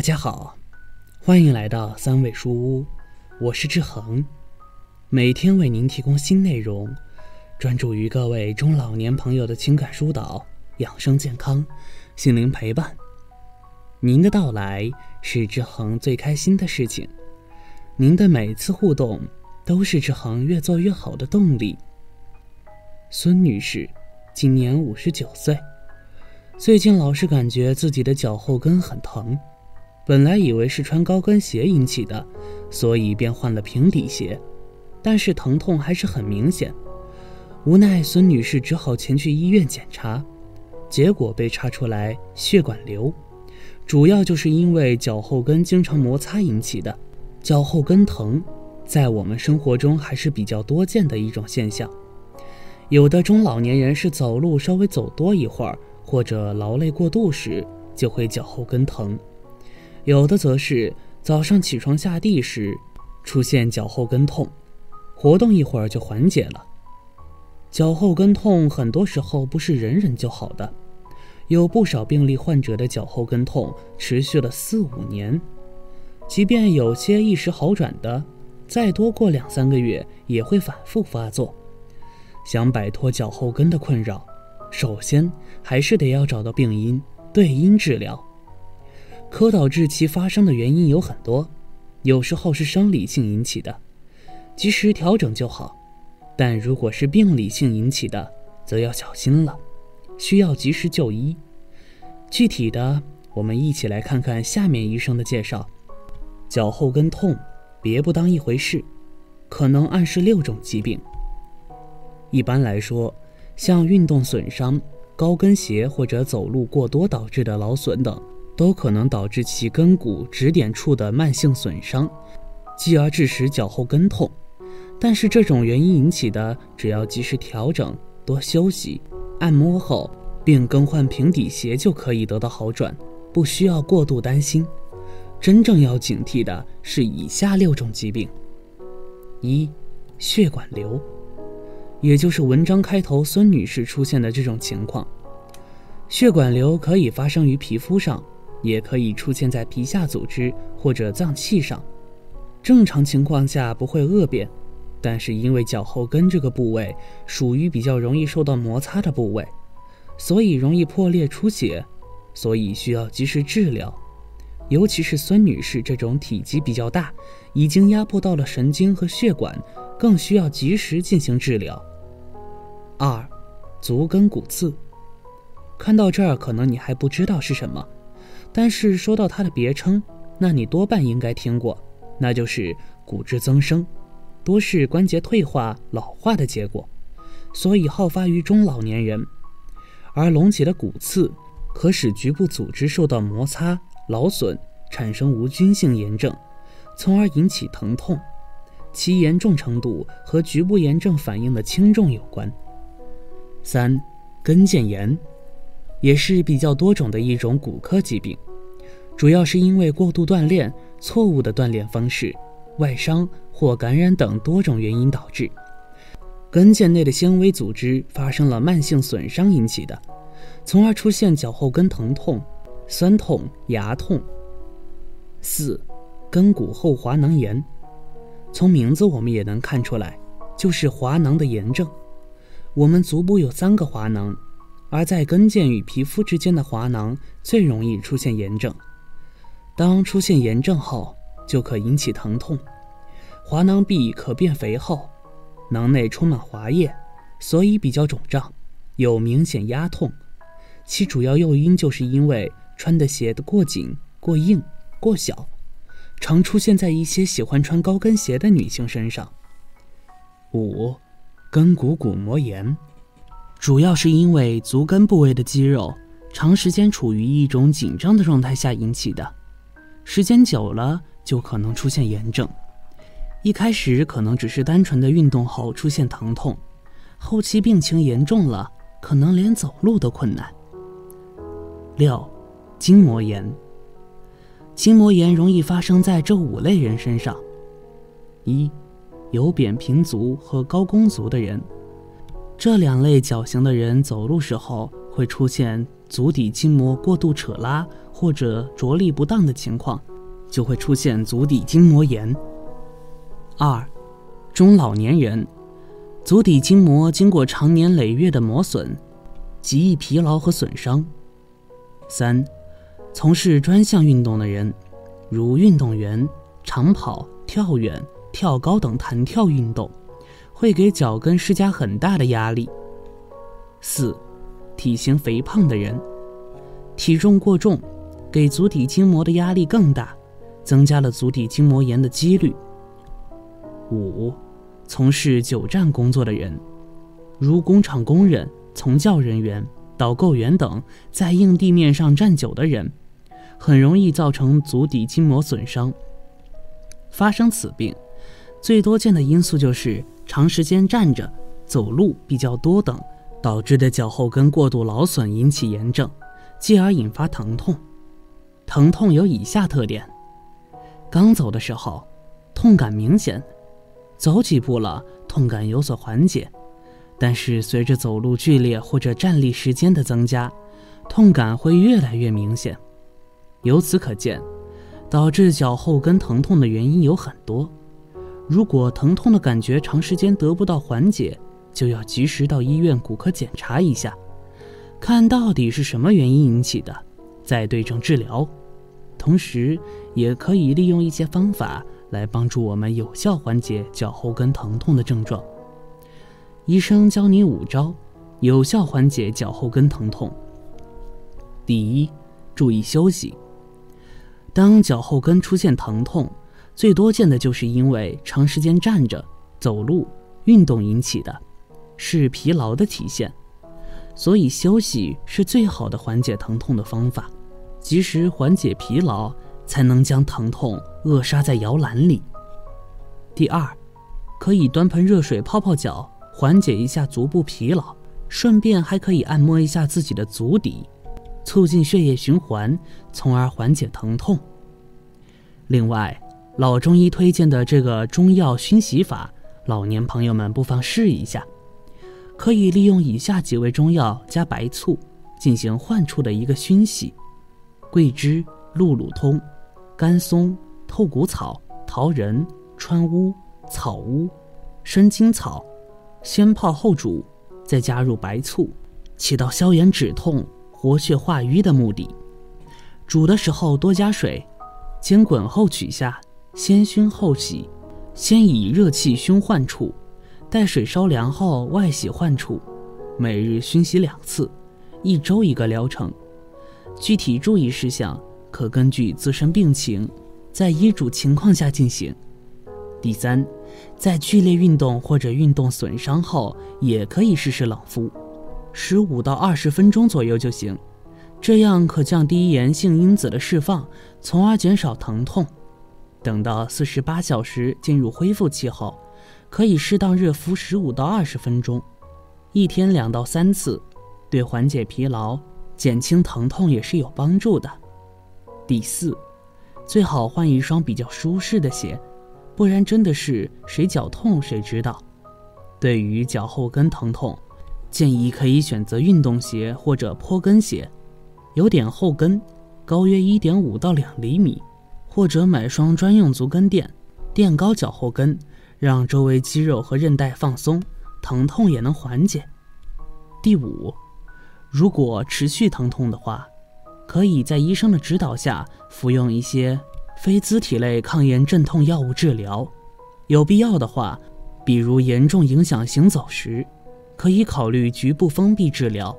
大家好，欢迎来到三味书屋，我是志恒，每天为您提供新内容，专注于各位中老年朋友的情感疏导、养生健康、心灵陪伴。您的到来是志恒最开心的事情，您的每次互动都是志恒越做越好的动力。孙女士，今年五十九岁，最近老是感觉自己的脚后跟很疼。本来以为是穿高跟鞋引起的，所以便换了平底鞋，但是疼痛还是很明显。无奈孙女士只好前去医院检查，结果被查出来血管瘤，主要就是因为脚后跟经常摩擦引起的。脚后跟疼，在我们生活中还是比较多见的一种现象。有的中老年人是走路稍微走多一会儿，或者劳累过度时，就会脚后跟疼。有的则是早上起床下地时，出现脚后跟痛，活动一会儿就缓解了。脚后跟痛很多时候不是忍忍就好的，有不少病例患者的脚后跟痛持续了四五年，即便有些一时好转的，再多过两三个月也会反复发作。想摆脱脚后跟的困扰，首先还是得要找到病因，对因治疗。可导致其发生的原因有很多，有时候是生理性引起的，及时调整就好；但如果是病理性引起的，则要小心了，需要及时就医。具体的，我们一起来看看下面医生的介绍。脚后跟痛，别不当一回事，可能暗示六种疾病。一般来说，像运动损伤、高跟鞋或者走路过多导致的劳损等。都可能导致其跟骨指点处的慢性损伤，继而致使脚后跟痛。但是这种原因引起的，只要及时调整、多休息、按摩后，并更换平底鞋就可以得到好转，不需要过度担心。真正要警惕的是以下六种疾病：一、血管瘤，也就是文章开头孙女士出现的这种情况。血管瘤可以发生于皮肤上。也可以出现在皮下组织或者脏器上，正常情况下不会恶变，但是因为脚后跟这个部位属于比较容易受到摩擦的部位，所以容易破裂出血，所以需要及时治疗。尤其是孙女士这种体积比较大，已经压迫到了神经和血管，更需要及时进行治疗。二，足跟骨刺。看到这儿，可能你还不知道是什么。但是说到它的别称，那你多半应该听过，那就是骨质增生，多是关节退化老化的结果，所以好发于中老年人。而隆起的骨刺可使局部组织受到摩擦劳损，产生无菌性炎症，从而引起疼痛，其严重程度和局部炎症反应的轻重有关。三，跟腱炎。也是比较多种的一种骨科疾病，主要是因为过度锻炼、错误的锻炼方式、外伤或感染等多种原因导致，跟腱内的纤维组织发生了慢性损伤引起的，从而出现脚后跟疼痛、酸痛、牙痛。四，跟骨后滑囊炎，从名字我们也能看出来，就是滑囊的炎症。我们足部有三个滑囊。而在跟腱与皮肤之间的滑囊最容易出现炎症，当出现炎症后，就可引起疼痛。滑囊壁可变肥厚，囊内充满滑液，所以比较肿胀，有明显压痛。其主要诱因就是因为穿的鞋的过紧、过硬、过小，常出现在一些喜欢穿高跟鞋的女性身上。五，跟骨骨膜炎。主要是因为足跟部位的肌肉长时间处于一种紧张的状态下引起的，时间久了就可能出现炎症。一开始可能只是单纯的运动后出现疼痛，后期病情严重了，可能连走路都困难。六，筋膜炎。筋膜炎容易发生在这五类人身上：一，有扁平足和高弓足的人。这两类脚型的人走路时候会出现足底筋膜过度扯拉或者着力不当的情况，就会出现足底筋膜炎。二，中老年人，足底筋膜经过长年累月的磨损，极易疲劳和损伤。三，从事专项运动的人，如运动员、长跑、跳远、跳高等弹跳运动，会给脚跟施加很大的压力。四，体型肥胖的人，体重过重，给足底筋膜的压力更大，增加了足底筋膜炎的几率。五，从事久站工作的人，如工厂工人、从教人员、导购员等，在硬地面上站久的人，很容易造成足底筋膜损伤。发生此病，最多见的因素就是长时间站着、走路比较多等，导致的脚后跟过度劳损引起炎症，继而引发疼痛。疼痛有以下特点：刚走的时候，痛感明显。走几步了，痛感有所缓解，但是随着走路剧烈或者站立时间的增加，痛感会越来越明显。由此可见，导致脚后跟疼痛的原因有很多。如果疼痛的感觉长时间得不到缓解，就要及时到医院骨科检查一下，看到底是什么原因引起的，再对症治疗。同时，也可以利用一些方法。来帮助我们有效缓解脚后跟疼痛的症状。医生教你五招，有效缓解脚后跟疼痛。第一，注意休息。当脚后跟出现疼痛，最多见的就是因为长时间站着、走路、运动引起的，是疲劳的体现。所以休息是最好的缓解疼痛的方法，及时缓解疲劳。才能将疼痛扼杀在摇篮里。第二，可以端盆热水泡泡脚，缓解一下足部疲劳，顺便还可以按摩一下自己的足底，促进血液循环，从而缓解疼痛。另外，老中医推荐的这个中药熏洗法，老年朋友们不妨试一下。可以利用以下几味中药加白醋进行患处的一个熏洗：桂枝、鹿乳通。甘松、透骨草、桃仁、川乌、草乌、生筋草，先泡后煮，再加入白醋，起到消炎止痛、活血化瘀的目的。煮的时候多加水，煎滚后取下，先熏后洗。先以热气熏患处，待水稍凉后外洗患处。每日熏洗两次，一周一个疗程。具体注意事项。可根据自身病情，在医嘱情况下进行。第三，在剧烈运动或者运动损伤后，也可以试试冷敷，十五到二十分钟左右就行，这样可降低炎性因子的释放，从而减少疼痛。等到四十八小时进入恢复期后，可以适当热敷十五到二十分钟，一天两到三次，对缓解疲劳、减轻疼痛也是有帮助的。第四，最好换一双比较舒适的鞋，不然真的是谁脚痛谁知道。对于脚后跟疼痛，建议可以选择运动鞋或者坡跟鞋，有点后跟，高约一点五到两厘米，或者买双专用足跟垫，垫高脚后跟，让周围肌肉和韧带放松，疼痛也能缓解。第五，如果持续疼痛的话。可以在医生的指导下服用一些非甾体类抗炎镇痛药物治疗，有必要的话，比如严重影响行走时，可以考虑局部封闭治疗。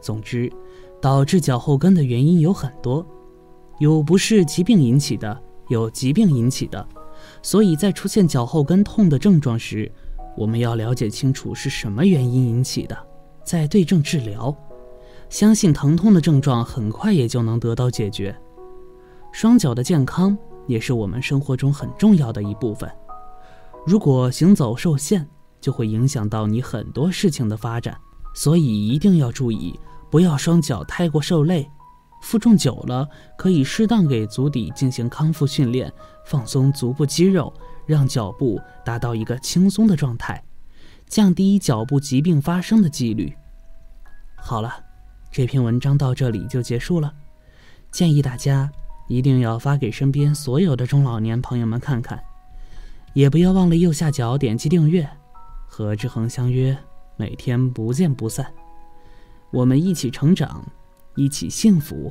总之，导致脚后跟的原因有很多，有不是疾病引起的，有疾病引起的，所以在出现脚后跟痛的症状时，我们要了解清楚是什么原因引起的，再对症治疗。相信疼痛的症状很快也就能得到解决。双脚的健康也是我们生活中很重要的一部分。如果行走受限，就会影响到你很多事情的发展，所以一定要注意，不要双脚太过受累。负重久了，可以适当给足底进行康复训练，放松足部肌肉，让脚部达到一个轻松的状态，降低脚部疾病发生的几率。好了。这篇文章到这里就结束了。建议大家一定要发给身边所有的中老年朋友们看看，也不要忘了右下角点击订阅，和志恒相约，每天不见不散。我们一起成长，一起幸福。